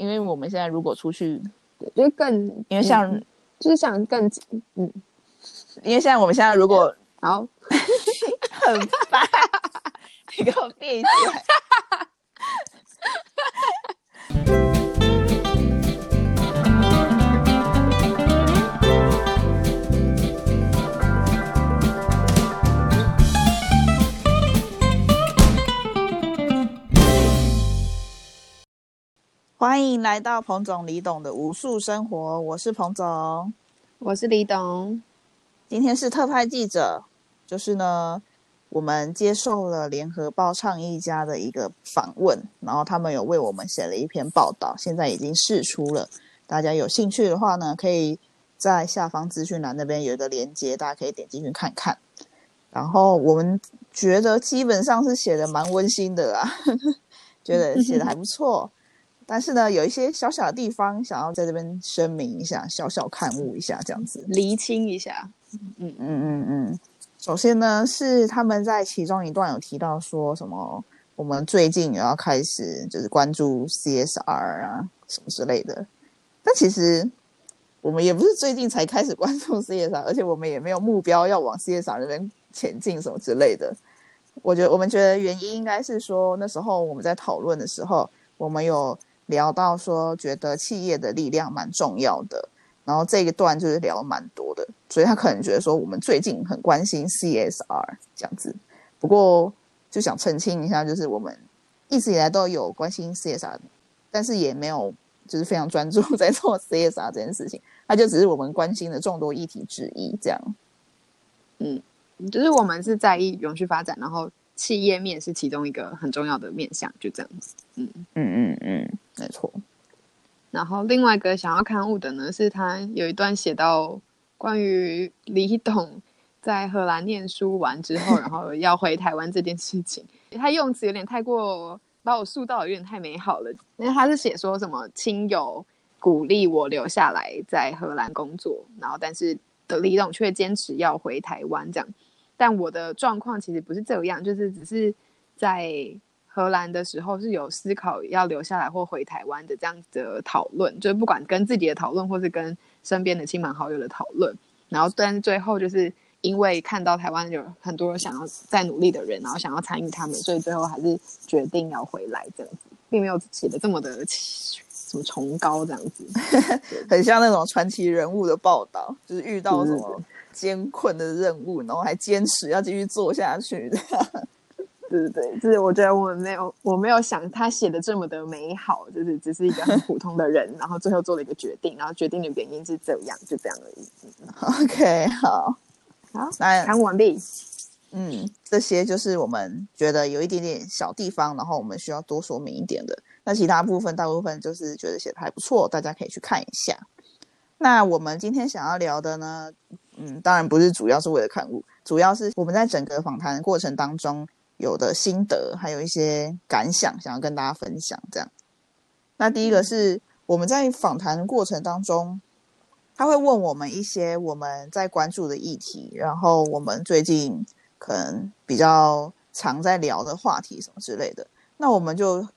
因为我们现在如果出去，就是更因为像、嗯就是想更嗯，因为现在我们现在如果好，很烦，你给我闭嘴。欢迎来到彭总李董的无数生活，我是彭总。我是李董，今天是特派记者，就是呢，我们接受了联合报倡议家的一个访问，然后他们有为我们写了一篇报道，现在已经释出了。大家有兴趣的话呢，可以在下方资讯栏那边有一个连接，大家可以点进去看看。然后我们觉得基本上是写的蛮温馨的啦，觉得写的还不错。但是呢，有一些小小的地方想要在这边声明一下，小小看悟一下这样子。厘清一下，嗯嗯嗯嗯，首先呢是他们在其中一段有提到说什么，我们最近也要开始就是关注 CSR 啊什么之类的，但其实我们也不是最近才开始关注 CSR，而且我们也没有目标要往 CSR 那边前进什么之类的。我觉得我们觉得原因应该是说那时候我们在讨论的时候，我们有聊到说觉得企业的力量蛮重要的。然后这一段就是聊蛮多的，所以他可能觉得说我们最近很关心 CSR 这样子。不过就想澄清一下，就是我们一直以来都有关心 CSR，但是也没有就是非常专注 在做 CSR 这件事情，它就只是我们关心的众多议题之一。这样，嗯，就是我们是在意永续发展，然后企业面是其中一个很重要的面向，就这样子。嗯嗯嗯嗯，没错。然后另外一个想要刊物的呢，是他有一段写到关于李董在荷兰念书完之后，然后要回台湾这件事情。他用词有点太过把我塑造的有点太美好了，因为他是写说什么亲友鼓励我留下来在荷兰工作，然后但是的李董却坚持要回台湾这样。但我的状况其实不是这样，就是只是在。荷兰的时候是有思考要留下来或回台湾的这样子的讨论，就是不管跟自己的讨论，或是跟身边的亲朋好友的讨论，然后但是最后就是因为看到台湾有很多想要再努力的人，然后想要参与他们，所以最后还是决定要回来这样子，并没有写的这么的什么崇高这样子，很像那种传奇人物的报道，就是遇到什么艰困的任务，然后还坚持要继续做下去的。对对对，就是我觉得我没有，我没有想他写的这么的美好，就是只是一个很普通的人，然后最后做了一个决定，然后决定的原因是这样，就这样而已。OK，好，好，那刊物完毕。嗯，这些就是我们觉得有一点点小地方，然后我们需要多说明一点的。那其他部分大部分就是觉得写的还不错，大家可以去看一下。那我们今天想要聊的呢，嗯，当然不是主要是为了刊物，主要是我们在整个访谈过程当中。有的心得，还有一些感想，想要跟大家分享。这样，那第一个是我们在访谈过程当中，他会问我们一些我们在关注的议题，然后我们最近可能比较常在聊的话题什么之类的。那我们就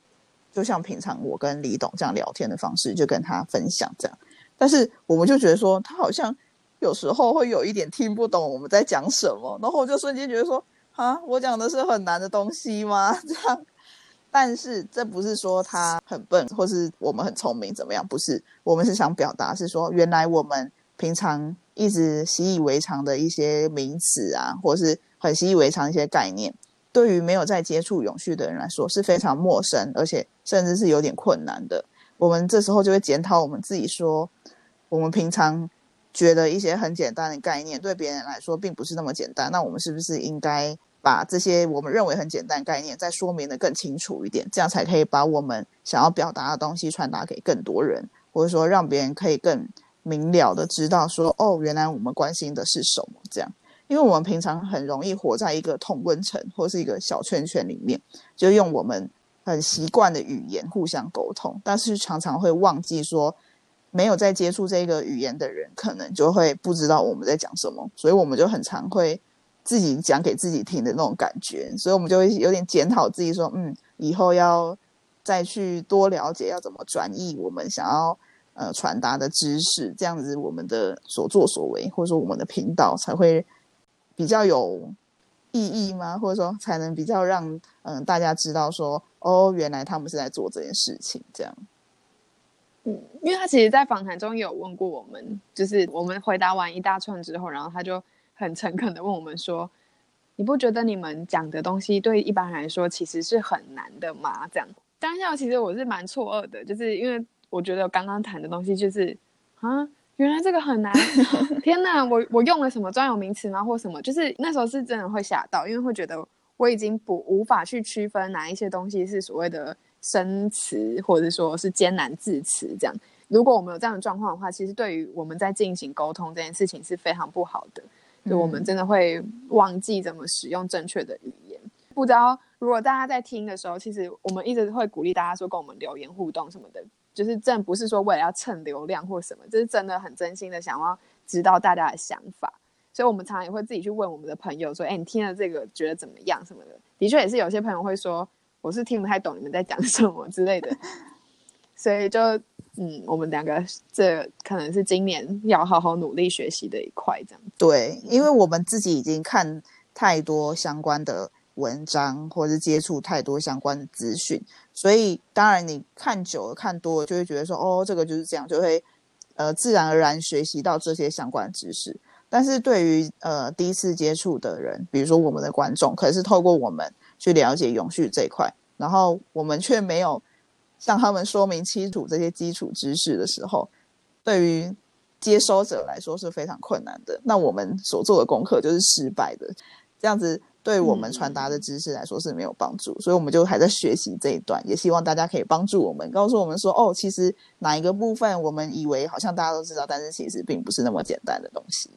就像平常我跟李董这样聊天的方式，就跟他分享这样。但是我们就觉得说，他好像有时候会有一点听不懂我们在讲什么，然后我就瞬间觉得说。啊，我讲的是很难的东西吗？这样，但是这不是说他很笨，或是我们很聪明怎么样？不是，我们是想表达是说，原来我们平常一直习以为常的一些名词啊，或是很习以为常一些概念，对于没有在接触永续的人来说是非常陌生，而且甚至是有点困难的。我们这时候就会检讨我们自己，说我们平常。觉得一些很简单的概念对别人来说并不是那么简单，那我们是不是应该把这些我们认为很简单概念再说明的更清楚一点，这样才可以把我们想要表达的东西传达给更多人，或者说让别人可以更明了的知道说，哦，原来我们关心的是什么？这样，因为我们平常很容易活在一个同温层或是一个小圈圈里面，就用我们很习惯的语言互相沟通，但是常常会忘记说。没有在接触这个语言的人，可能就会不知道我们在讲什么，所以我们就很常会自己讲给自己听的那种感觉，所以我们就会有点检讨自己，说，嗯，以后要再去多了解要怎么转译我们想要呃传达的知识，这样子我们的所作所为，或者说我们的频道才会比较有意义吗？或者说才能比较让嗯大家知道说哦，原来他们是在做这件事情，这样。嗯，因为他其实，在访谈中有问过我们，就是我们回答完一大串之后，然后他就很诚恳的问我们说：“你不觉得你们讲的东西对一般人来说其实是很难的吗？”这样，当下其实我是蛮错愕的，就是因为我觉得刚刚谈的东西就是啊，原来这个很难，天哪，我我用了什么专有名词吗，或什么？就是那时候是真的会吓到，因为会觉得我已经不无法去区分哪一些东西是所谓的。生词或者说是艰难字词，这样，如果我们有这样的状况的话，其实对于我们在进行沟通这件事情是非常不好的，就我们真的会忘记怎么使用正确的语言。不知道如果大家在听的时候，其实我们一直会鼓励大家说跟我们留言互动什么的，就是真不是说为了要蹭流量或什么，这是真的很真心的想要知道大家的想法，所以我们常常也会自己去问我们的朋友说：“哎，你听了这个觉得怎么样？”什么的，的确也是有些朋友会说。我是听不太懂你们在讲什么之类的，所以就嗯，我们两个这可能是今年要好好努力学习的一块，这样对，因为我们自己已经看太多相关的文章，或者是接触太多相关的资讯，所以当然你看久了、看多了，就会觉得说哦，这个就是这样，就会呃自然而然学习到这些相关知识。但是对于呃第一次接触的人，比如说我们的观众，可是透过我们。去了解永续这一块，然后我们却没有向他们说明清楚这些基础知识的时候，对于接收者来说是非常困难的。那我们所做的功课就是失败的，这样子对我们传达的知识来说是没有帮助。所以我们就还在学习这一段，也希望大家可以帮助我们，告诉我们说，哦，其实哪一个部分我们以为好像大家都知道，但是其实并不是那么简单的东西。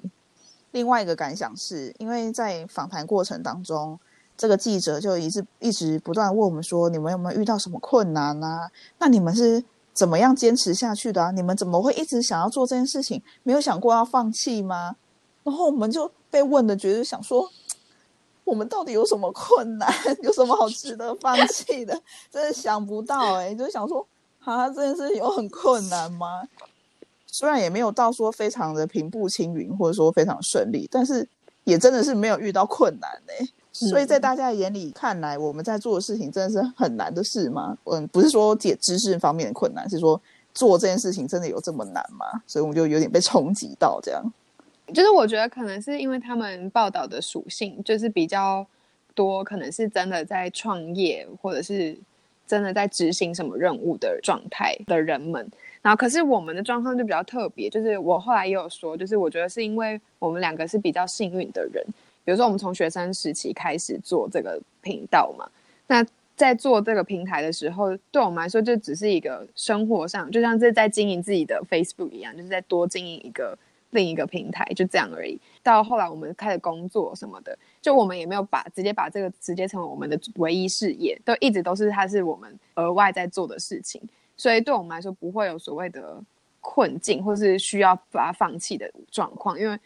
另外一个感想是，因为在访谈过程当中。这个记者就一直一直不断问我们说：“你们有没有遇到什么困难啊？那你们是怎么样坚持下去的啊？你们怎么会一直想要做这件事情？没有想过要放弃吗？”然后我们就被问的，觉得想说：“我们到底有什么困难？有什么好值得放弃的？真的想不到哎！就想说，啊，这件事情有很困难吗？虽然也没有到说非常的平步青云，或者说非常顺利，但是也真的是没有遇到困难哎。”所以在大家眼里看来，我们在做的事情真的是很难的事吗？嗯，不是说解知识方面的困难，是说做这件事情真的有这么难吗？所以我们就有点被冲击到，这样。就是我觉得可能是因为他们报道的属性，就是比较多，可能是真的在创业，或者是真的在执行什么任务的状态的人们。然后，可是我们的状况就比较特别，就是我后来也有说，就是我觉得是因为我们两个是比较幸运的人。比如说，我们从学生时期开始做这个频道嘛，那在做这个平台的时候，对我们来说就只是一个生活上，就像是在经营自己的 Facebook 一样，就是在多经营一个另一个平台，就这样而已。到后来我们开始工作什么的，就我们也没有把直接把这个直接成为我们的唯一事业，都一直都是它是我们额外在做的事情，所以对我们来说不会有所谓的困境，或是需要把它放弃的状况，因为。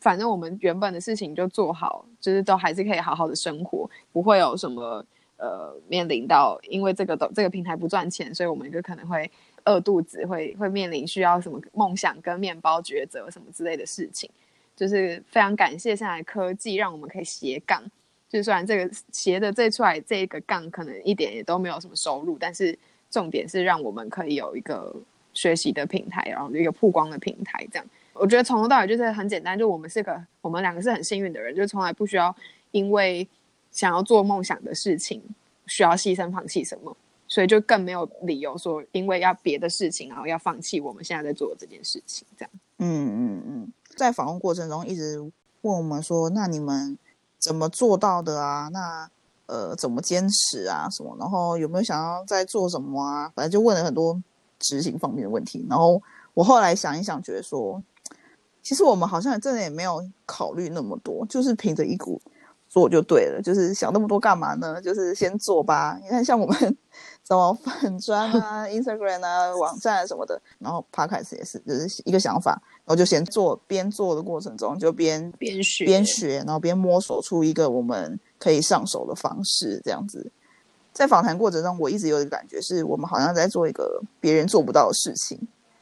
反正我们原本的事情就做好，就是都还是可以好好的生活，不会有什么呃面临到因为这个都这个平台不赚钱，所以我们就可能会饿肚子，会会面临需要什么梦想跟面包抉择什么之类的事情。就是非常感谢现在科技，让我们可以斜杠。就是虽然这个斜的这出来这一个杠可能一点也都没有什么收入，但是重点是让我们可以有一个学习的平台，然后一个曝光的平台这样。我觉得从头到尾就是很简单，就我们是个，我们两个是很幸运的人，就从来不需要因为想要做梦想的事情需要牺牲放弃什么，所以就更没有理由说因为要别的事情然后要放弃我们现在在做的这件事情。这样，嗯嗯嗯，在访问过程中一直问我们说，那你们怎么做到的啊？那呃怎么坚持啊？什么？然后有没有想要在做什么啊？反正就问了很多执行方面的问题。然后我后来想一想，觉得说。其实我们好像真的也没有考虑那么多，就是凭着一股做就对了。就是想那么多干嘛呢？就是先做吧。你看，像我们 什么粉砖啊、Instagram 啊、网站什么的，然后 Podcast 也是，就是一个想法，然后就先做。边做的过程中，就边边学边学，然后边摸索出一个我们可以上手的方式，这样子。在访谈过程中，我一直有一个感觉，是我们好像在做一个别人做不到的事情。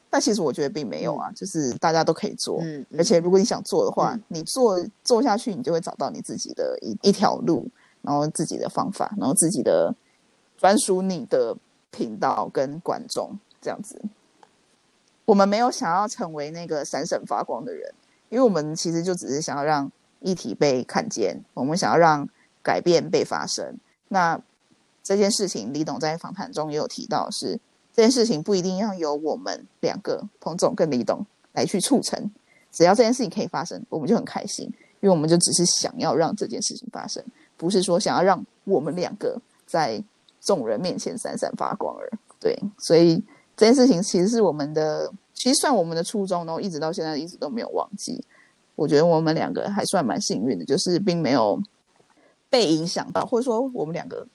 但其实我觉得并没有啊，就是大家都可以做。嗯，而且如果你想做的话，嗯你做做下去，你就会找到你自己的一一条路，然后自己的方法，然后自己的专属你的频道跟观众这样子。我们没有想要成为那个闪闪发光的人，因为我们其实就只是想要让议题被看见，我们想要让改变被发生。那这件事情，李董在访谈中也有提到是，这件事情不一定要由我们两个彭总跟李董来去促成，只要这件事情可以发生，我们就很开心，因为我们就只是想要让这件事情发生，不是说想要让我们两个在众人面前闪闪发光而对，所以这件事情其实是我们的，其实算我们的初衷，然后一直到现在一直都没有忘记。我觉得我们两个还算蛮幸运的，就是并没有被影响到，或者说我们两个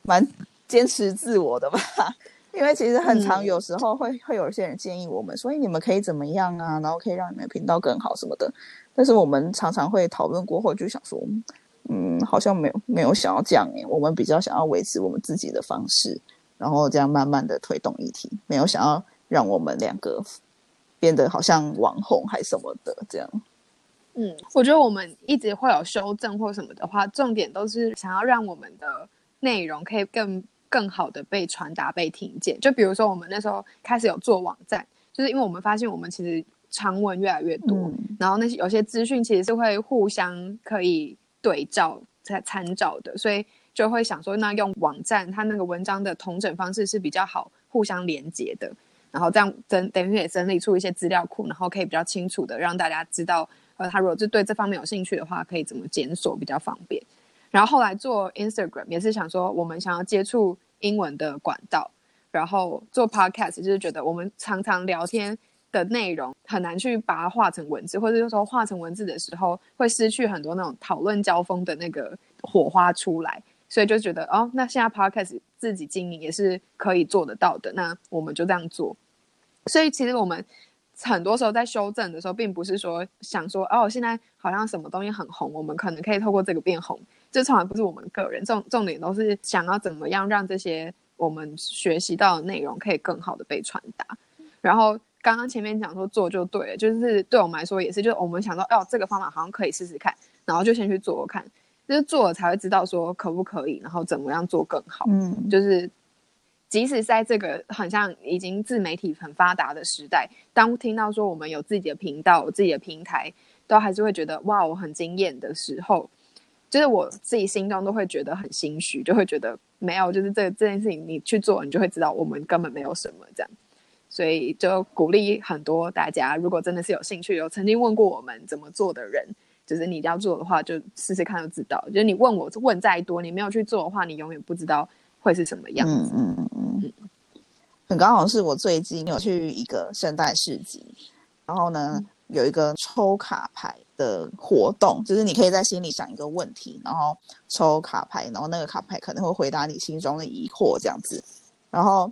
蛮坚持自我的吧。因为其实很常，嗯有时候会、会有一些人建议我们，所以你们可以怎么样啊，然后可以让你们的频道更好什么的。但是我们常常会讨论过后，就想说，嗯，好像没有没有想要这样诶，我们比较想要维持我们自己的方式，然后这样慢慢的推动议题，没有想要让我们两个变得好像网红还什么的这样。嗯，我觉得我们一直会有修正或什么的话，重点都是想要让我们的内容可以更更好的被传达、被听见。就比如说，我们那时候开始有做网站，就是因为我们发现我们其实长文越来越多，嗯然后那些有些资讯其实是会互相可以对照、在参照的，所以就会想说，那用网站它那个文章的同整方式是比较好互相连接的，然后这样整等于也整理出一些资料库，然后可以比较清楚的让大家知道，呃，他如果是对这方面有兴趣的话，可以怎么检索比较方便。然后后来做 Instagram 也是想说，我们想要接触英文的管道，然后做 Podcast 就是觉得我们常常聊天的内容很难去把它画成文字，或者是说画成文字的时候会失去很多那种讨论交锋的那个火花出来，所以就觉得哦，那现在 Podcast 自己经营也是可以做得到的，那我们就这样做。所以其实我们很多时候在修正的时候，并不是说想说哦，现在好像什么东西很红，我们可能可以透过这个变红，这从来不是我们个人重重点，都是想要怎么样让这些我们学习到的内容可以更好的被传达。然后刚刚前面讲说做就对了，就是对我们来说也是，就是我们想到哦，这个方法好像可以试试看，然后就先去做做看，就是做了才会知道说可不可以，然后怎么样做更好。嗯，就是即使在这个很像已经自媒体很发达的时代，当听到说我们有自己的频道、有自己的平台，都还是会觉得哇，我很惊艳的时候，就是我自己心中都会觉得很心虚，就会觉得没有，就是这这件事情你去做，你就会知道我们根本没有什么这样。所以就鼓励很多大家，如果真的是有兴趣，有曾经问过我们怎么做的人，就是你要做的话，就试试看就知道。就是你问我问再多，你没有去做的话，你永远不知道会是什么样子。嗯嗯嗯嗯，很刚好是我最近有去一个圣诞市集，然后呢有一个抽卡牌的活动，就是你可以在心里想一个问题，然后抽卡牌，然后那个卡牌可能会回答你心中的疑惑这样子。然后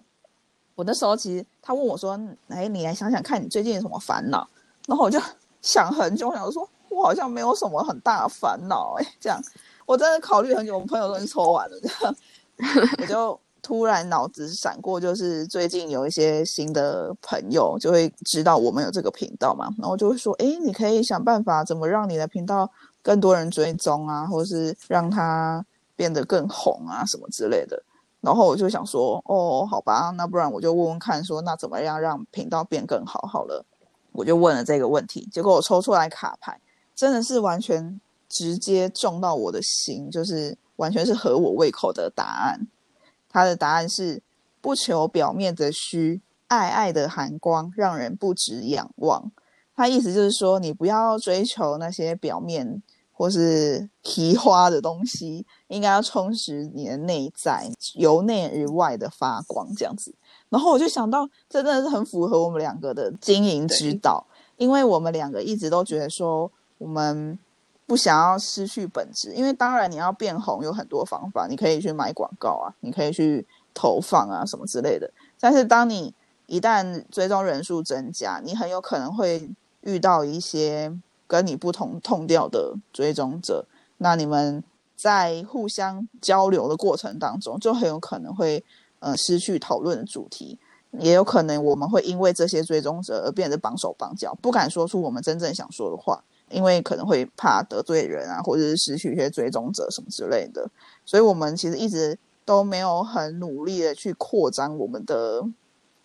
我那时候其实他问我说：“哎，你来想想看你最近有什么烦恼？”然后我就想很久，我想说我好像没有什么很大的烦恼哎，这样我真的考虑很久，我朋友都已经抽完了这样。我就突然脑子闪过，就是最近有一些新的朋友就会知道我们有这个频道嘛，然后就会说，哎，你可以想办法怎么让你的频道更多人追踪啊，或是让它变得更红啊，什么之类的。然后我就想说，哦，好吧，那不然我就问问看，说那怎么样让频道变更好？好了，我就问了这个问题，结果我抽出来卡牌，真的是完全直接中到我的心，就是完全是合我胃口的答案。他的答案是不求表面的虚，爱爱的寒光让人不止仰望。他意思就是说，你不要追求那些表面或是皮花的东西，应该要充实你的内在，由内而外的发光这样子。然后我就想到，这真的是很符合我们两个的经营之道，因为我们两个一直都觉得说，我们不想要失去本质。因为当然你要变红有很多方法，你可以去买广告啊，你可以去投放啊什么之类的。但是当你一旦追踪人数增加，你很有可能会遇到一些跟你不同痛调的追踪者，那你们在互相交流的过程当中，就很有可能会呃失去讨论的主题，也有可能我们会因为这些追踪者而变得绑手绑脚，不敢说出我们真正想说的话，因为可能会怕得罪人啊，或者是失去一些追踪者什么之类的。所以，我们其实一直都没有很努力的去扩张我们的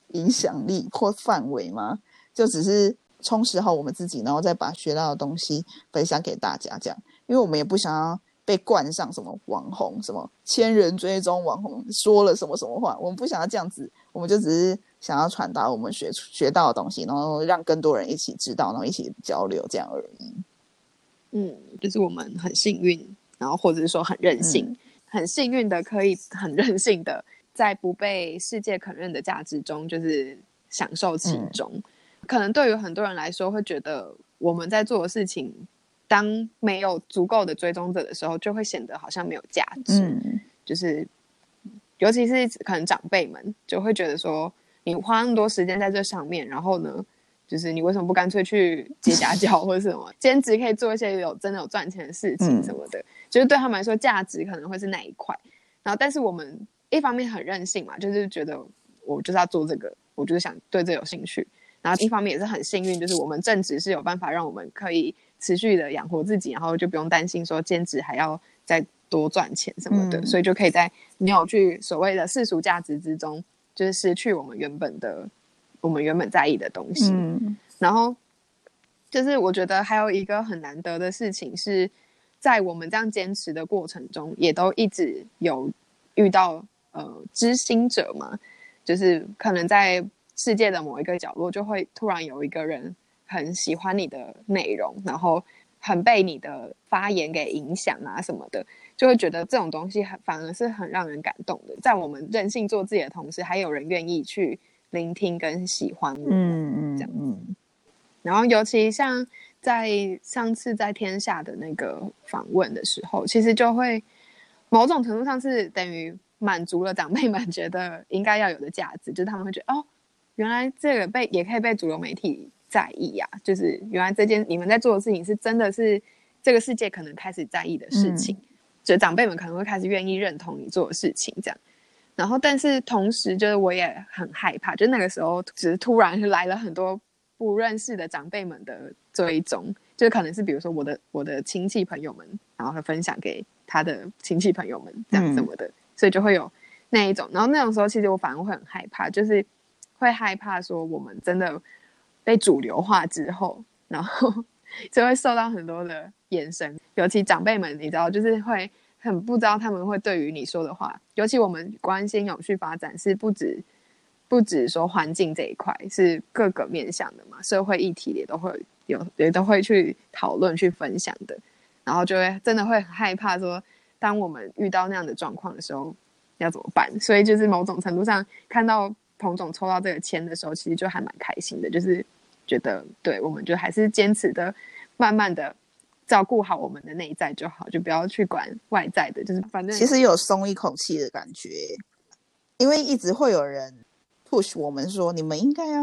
影响力或范围嘛，就只是充实好我们自己，然后再把学到的东西分享给大家，这样。因为我们也不想要被冠上什么网红、什么千人追踪网红说了什么什么话，我们不想要这样子，我们就只是想要传达我们学学到的东西，然后让更多人一起知道，然后一起交流这样而已。嗯，就是我们很幸运，然后或者是说很任性，很幸运的可以很任性的在不被世界肯认的价值中，就是享受其中。可能对于很多人来说，会觉得我们在做的事情。当没有足够的追踪者的时候，就会显得好像没有价值。嗯，就是尤其是可能长辈们就会觉得说，你花那么多时间在这上面，然后呢，就是你为什么不干脆去接家教或者什么兼职，可以做一些有真的有赚钱的事情什么的？就是对他们来说，价值可能会是那一块。然后，但是我们一方面很任性嘛，就是觉得我就是要做这个，我就是想对这有兴趣。然后一方面也是很幸运，就是我们正职是有办法让我们可以。持续的养活自己，然后就不用担心说兼职还要再多赚钱什么的，所以就可以在没有去所谓的世俗价值之中，就是失去我们原本的我们原本在意的东西。然后就是我觉得还有一个很难得的事情是，在我们这样坚持的过程中，也都一直有遇到呃知心者嘛，就是可能在世界的某一个角落，就会突然有一个人。很喜欢你的内容，然后很被你的发言给影响啊什么的，就会觉得这种东西很反而是很让人感动的。在我们任性做自己的同时，还有人愿意去聆听跟喜欢我，嗯嗯，这样嗯。然后尤其像在上次在天下的那个访问的时候，其实就会某种程度上是等于满足了长辈们觉得应该要有的价值，就是他们会觉得哦，原来这个被也可以被主流媒体。在意呀，就是原来这件你们在做的事情是真的是这个世界可能开始在意的事情，就长辈们可能会开始愿意认同你做的事情这样。然后，但是同时就是我也很害怕，就那个时候只是突然来了很多不认识的长辈们的追踪，就可能是比如说我的我的亲戚朋友们，然后会分享给他的亲戚朋友们这样什么的，所以就会有那一种。然后那种时候，其实我反而会很害怕，就是会害怕说我们真的。被主流化之后，然后就会受到很多的眼神，尤其长辈们，你知道，就是会很不知道他们会对于你说的话。尤其我们关心永续发展，是不止不止说环境这一块，是各个面向的嘛，社会议题也都会有，也都会去讨论、去分享的。然后就会真的会很害怕说，当我们遇到那样的状况的时候，要怎么办？所以就是某种程度上看到彭总抽到这个签的时候，其实就还蛮开心的，就是。觉得对，我们就还是坚持的，慢慢的照顾好我们的内在就好，就不要去管外在的，就是反正其实有松一口气的感觉，因为一直会有人 push 我们说，你们应该要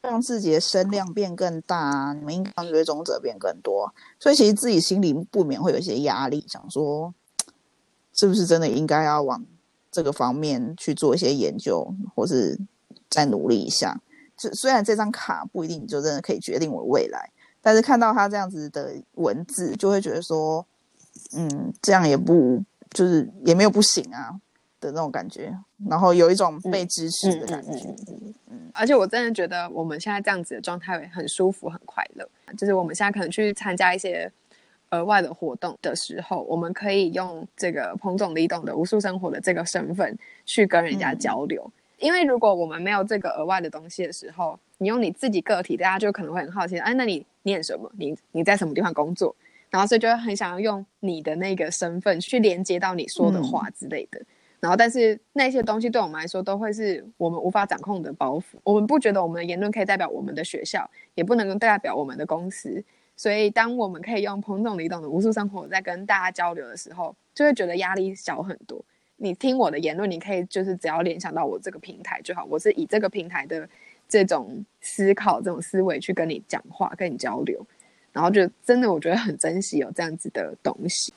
让自己的声量变更大，你们应该让追踪者变更多，所以其实自己心里不免会有一些压力，想说是不是真的应该要往这个方面去做一些研究，或是再努力一下。就虽然这张卡不一定就真的可以决定我未来，但是看到他这样子的文字，就会觉得说，嗯，这样也不就是也没有不行啊的那种感觉，然后有一种被支持的感觉。嗯，而且我真的觉得我们现在这样子的状态很舒服、很快乐。就是我们现在可能去参加一些额外的活动的时候，我们可以用这个彭总李董的无数生活的这个身份去跟人家交流。因为如果我们没有这个额外的东西的时候，你用你自己个体，大家就可能会很好奇，哎，那你念什么？你你在什么地方工作？然后所以就会很想要用你的那个身份去连接到你说的话之类的。然后但是那些东西对我们来说都会是我们无法掌控的包袱。我们不觉得我们的言论可以代表我们的学校，也不能够代表我们的公司。所以当我们可以用彭总李董的无数生活在跟大家交流的时候，就会觉得压力小很多。你听我的言论，你可以就是只要联想到我这个平台就好。我是以这个平台的这种思考、这种思维去跟你讲话、跟你交流，然后就真的我觉得很珍惜有这样子的东西。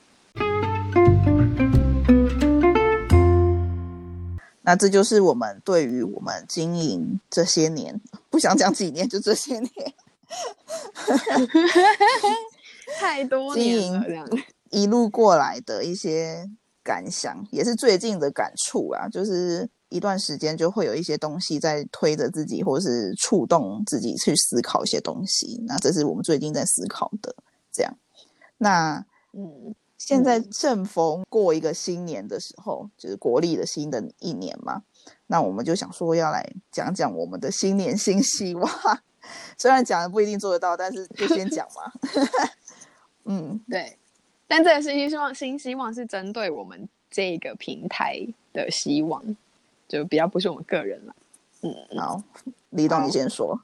那这就是我们对于我们经营这些年，不想讲几年，就这些年，太多年了，这样一路过来的一些感想，也是最近的感触啊。就是一段时间就会有一些东西在推着自己，或是触动自己去思考一些东西。那这是我们最近在思考的。这样，那嗯，现在正逢过一个新年的时候，就是国历的新的一年嘛。那我们就想说要来讲讲我们的新年新希望。虽然讲的不一定做得到，但是就先讲嘛。嗯，对。但这个新希望，新希望是针对我们这个平台的希望，就比较不是我们个人了。嗯，好，李董好你先说。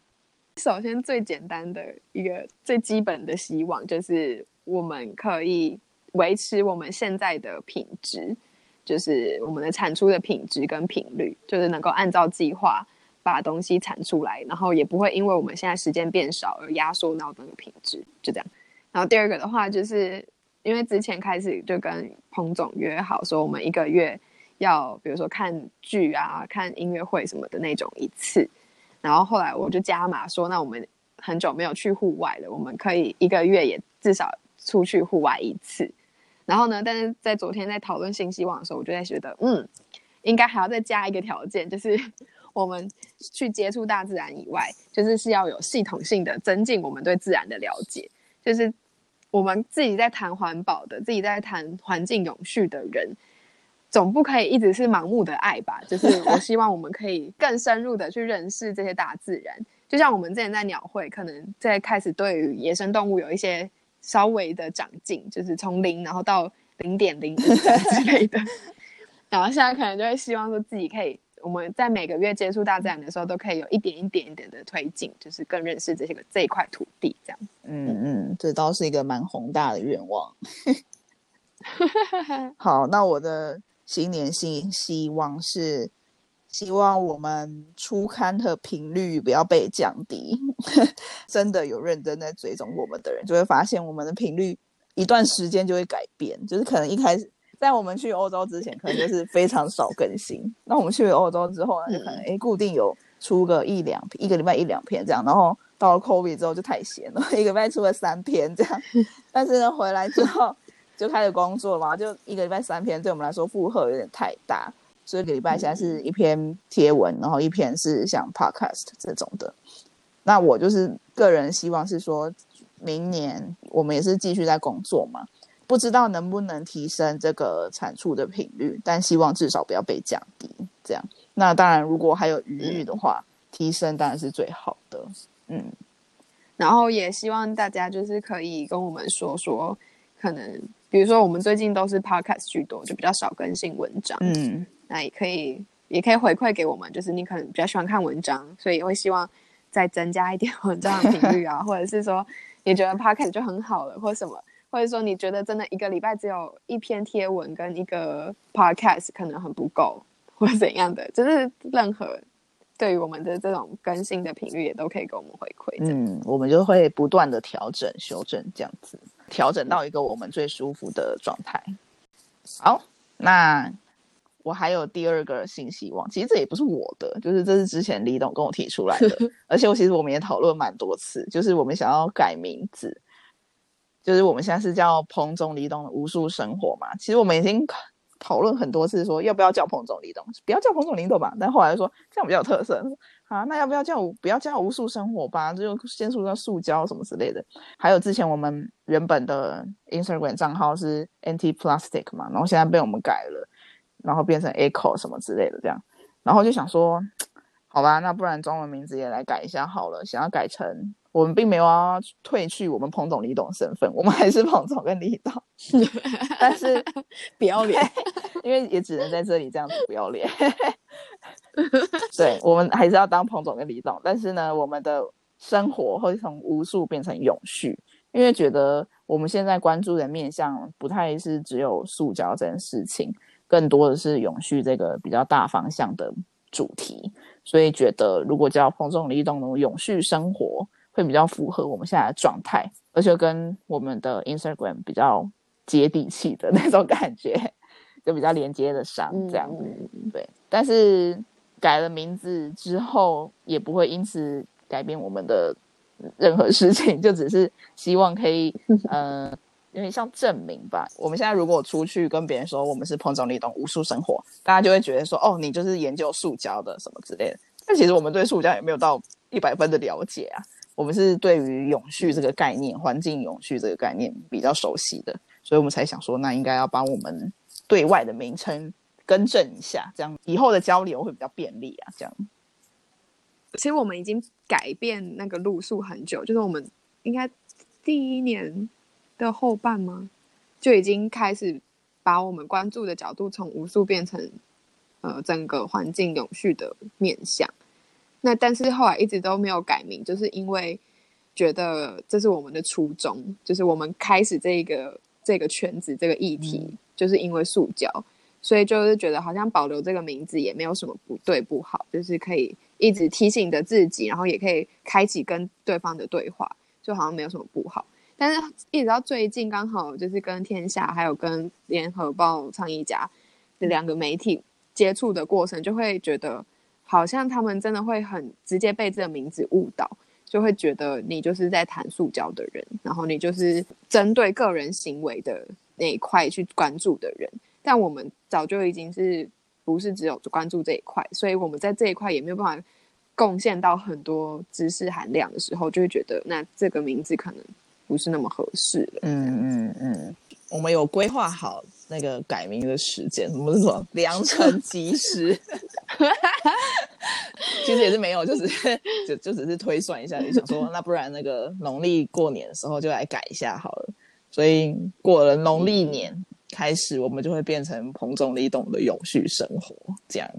首先最简单的一个最基本的希望就是我们可以维持我们现在的品质，就是我们的产出的品质跟频率，就是能够按照计划把东西产出来，然后也不会因为我们现在时间变少而压缩到那个品质，就这样。然后第二个的话，就是因为之前开始就跟彭总约好说，我们一个月要比如说看剧啊、看音乐会什么的那种一次。然后后来我就加码说，那我们很久没有去户外了，我们可以一个月也至少出去户外一次。然后呢，但是在昨天在讨论新希望的时候，我就在觉得，嗯，应该还要再加一个条件，就是 我们去接触大自然以外，就是是要有系统性的增进我们对自然的了解，就是我们自己在谈环保的，自己在谈环境永续的人，总不可以一直是盲目的爱吧？就是我希望我们可以更深入的去认识这些大自然，就像我们之前在鸟会，可能在开始对于野生动物有一些稍微的长进，就是从零然后到零点零之类的，然后现在可能就会希望说自己可以。我们在每个月接触大自然的时候，都可以有一点一点一点的推进，就是更认识这些个这一块土地，这样。嗯嗯，这倒是一个蛮宏大的愿望。好，那我的新年新希望是，希望我们出刊的频率不要被降低。真的有认真在追踪我们的人，就会发现我们的频率一段时间就会改变，就是可能一开始。在我们去欧洲之前，可能就是非常少更新。那我们去欧洲之后呢，就可能诶固定有出个一两，一个礼拜一两篇这样。然后到了 COVID 之后就太闲了，一个礼拜出了三篇这样。但是呢，回来之后就开始工作嘛，就一个礼拜三篇，对我们来说负荷有点太大。所以一个礼拜现在是一篇贴文，然后一篇是像 Podcast 这种的。那我就是个人希望是说，明年我们也是继续在工作嘛。不知道能不能提升这个产出的频率，但希望至少不要被降低。这样，那当然，如果还有余裕的话，提升当然是最好的。嗯，然后也希望大家就是可以跟我们说说，可能比如说我们最近都是 podcast 居多，就比较少更新文章。嗯，那也可以也可以回馈给我们，就是你可能比较喜欢看文章，所以会希望再增加一点 文章的频率啊，或者是说你觉得 podcast 就很好了，或什么。或者说你觉得真的一个礼拜只有一篇贴文跟一个 podcast 可能很不够，或者怎样的，就是任何对于我们的这种更新的频率也都可以给我们回馈。嗯，我们就会不断的调整、修正这样子，调整到一个我们最舒服的状态。好，那我还有第二个新希望，其实这也不是我的，就是这是之前李董跟我提出来的，而且我其实我们也讨论蛮多次，就是我们想要改名字。就是我们现在是叫彭总李董的无数生活嘛，其实我们已经讨论很多次，说要不要叫彭总李董，不要叫彭总李董吧。但后来说这样比较有特色啊，那要不要叫不要叫无数生活吧？就先说叫塑胶什么之类的。还有之前我们原本的 Instagram 账号是 Anti Plastic 嘛，然后现在被我们改了，然后变成 Echo 什么之类的这样。然后就想说，好吧，那不然中文名字也来改一下好了，想要改成。我们并没有要退去我们彭总、李董身份，我们还是彭总跟李董，但是不要脸，因为也只能在这里这样子不要脸。对，我们还是要当彭总跟李董，但是呢，我们的生活会从无数变成永续，因为觉得我们现在关注的面向不太是只有塑胶这件事情，更多的是永续这个比较大方向的主题，所以觉得如果叫彭总、李董的永续生活。会比较符合我们现在的状态，而且跟我们的 Instagram 比较接地气的 那种感觉，就比较连接的上嗯这样。嗯对，但是改了名字之后，也不会因此改变我们的任何事情，就只是希望可以，呃，有点像证明吧。我们现在如果出去跟别人说我们是碰撞力动无数生活，大家就会觉得说，哦，你就是研究塑胶的什么之类的。但其实我们对塑胶也没有到一百分的了解啊。我们是对于永续这个概念、环境永续这个概念比较熟悉的，所以我们才想说，那应该要把我们对外的名称更正一下，这样以后的交流会比较便利啊。这样，其实我们已经改变那个路数很久，就是我们应该第一年的后半吗，就已经开始把我们关注的角度从无数变成呃整个环境永续的面向。那但是后来一直都没有改名，就是因为觉得这是我们的初衷，就是我们开始这个这个圈子这个议题，就是因为塑胶，所以就是觉得好像保留这个名字也没有什么不对不好，就是可以一直提醒着自己，然后也可以开启跟对方的对话，就好像没有什么不好。但是一直到最近，刚好就是跟天下还有跟联合报、倡议家这两个媒体接触的过程，就会觉得好像他们真的会很直接被这个名字误导，就会觉得你就是在谈塑胶的人，然后你就是针对个人行为的那一块去关注的人。但我们早就已经是不是只有关注这一块，所以我们在这一块也没有办法贡献到很多知识含量的时候，就会觉得那这个名字可能不是那么合适了。嗯嗯嗯，我们有规划好那个改名的时间，我们是说良辰吉时。其实也是没有，就只是就就只是推算一下，就想说，那不然那个农历过年的时候就来改一下好了。所以过了农历年开始，我们就会变成彭总李董的永续生活这样。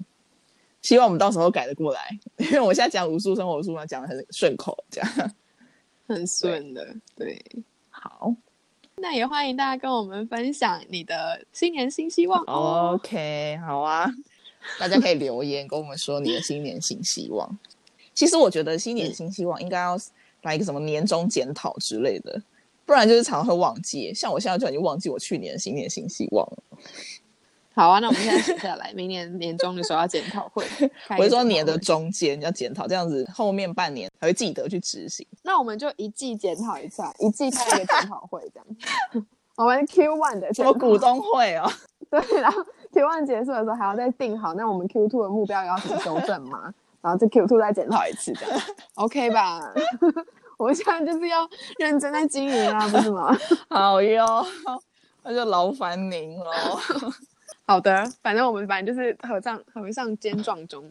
希望我们到时候改得过来，因为我现在讲无数生活书嘛，讲的很顺口，这样很顺的，对。好。那也欢迎大家跟我们分享你的新年新希望哦。OK，好啊，大家可以留言跟我们说你的新年新希望。其实我觉得新年新希望应该要来一个什么年终检讨之类的，不然就是常常会忘记。像我现在就已经忘记我去年的新年新希望了。好啊，那我们现在写下来，明年年终的时候要检讨会。我是说年的中间要检讨，这样子后面半年才会记得去执行。那我们就一季检讨一次，一季开一个检讨会这样。我们 Q one 的什么股东会哦？对，然后 Q one 结束的时候还要再定好，那我们 Q two 的目标要怎么修正嘛？然后这 Q two 再检讨一次，这样 OK 吧？我们现在就是要认真在经营啊，不是吗？好哟，那就劳烦您喽。好的，反正我们反正就是和尚和尚肩撞钟，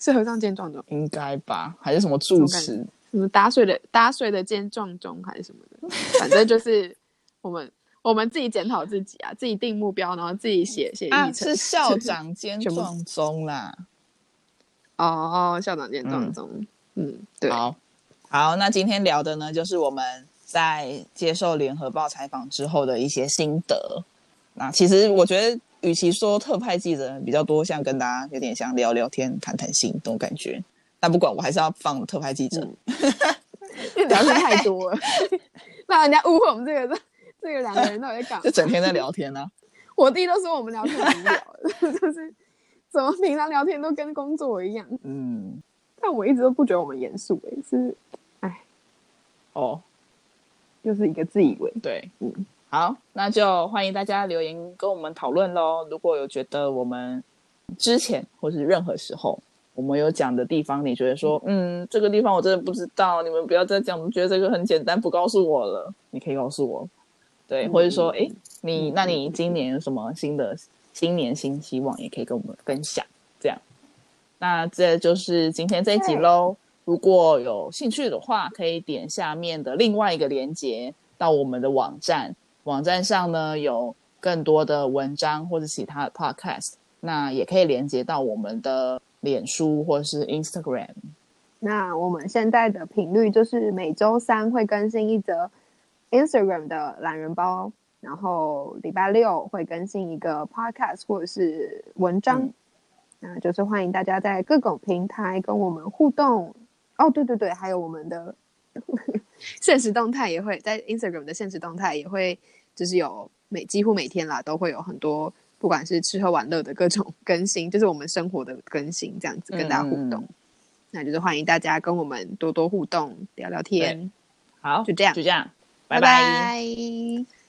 是和尚肩撞钟，应该吧？还是什么住持？什么打水的打水的肩撞钟还是什么的，反正就是我们我们自己检讨自己啊，自己定目标，然后自己写写啊，议程。是校长兼撞钟啦。哦，校长兼撞钟，嗯对，好，好，那今天聊的呢，就是我们在接受联合报采访之后的一些心得。那其实我觉得，与其说特派记者，比较多像跟大家有点像聊聊天、谈谈心这种感觉。但不管，我还是要放特派记者。因为聊天太多了，让人家误会我们这个这个两个人到底在干嘛就。整天在聊天呢、啊。我弟都说我们聊天很无聊，就是怎么平常聊天都跟工作一样。嗯，但我一直都不觉得我们严肃，诶，是哎哦，就是一个自以为。对，嗯好，那就欢迎大家留言跟我们讨论喽。如果有觉得我们之前或是任何时候我们有讲的地方，你觉得说，嗯，这个地方我真的不知道，你们不要再讲，我觉得这个很简单，不告诉我了，你可以告诉我。对，或者说，哎，你那你今年有什么新的新年新希望，也可以跟我们分享。这样，那这就是今天这一集喽。如果有兴趣的话，可以点下面的另外一个链接到我们的网站。网站上呢有更多的文章或者其他的 podcast，那也可以连接到我们的脸书或是 Instagram。那我们现在的频率就是每周三会更新一则 Instagram 的懒人包，然后礼拜六会更新一个 podcast 或者是文章。嗯那就是欢迎大家在各种平台跟我们互动。哦，对对对，还有我们的 现实动态也会在 Instagram 的现实动态也会，就是有每几乎每天啦都会有很多不管是吃喝玩乐的各种更新，就是我们生活的更新，这样子跟大家互动。那就是欢迎大家跟我们多多互动，聊聊天。好，就这样就这样，拜拜拜拜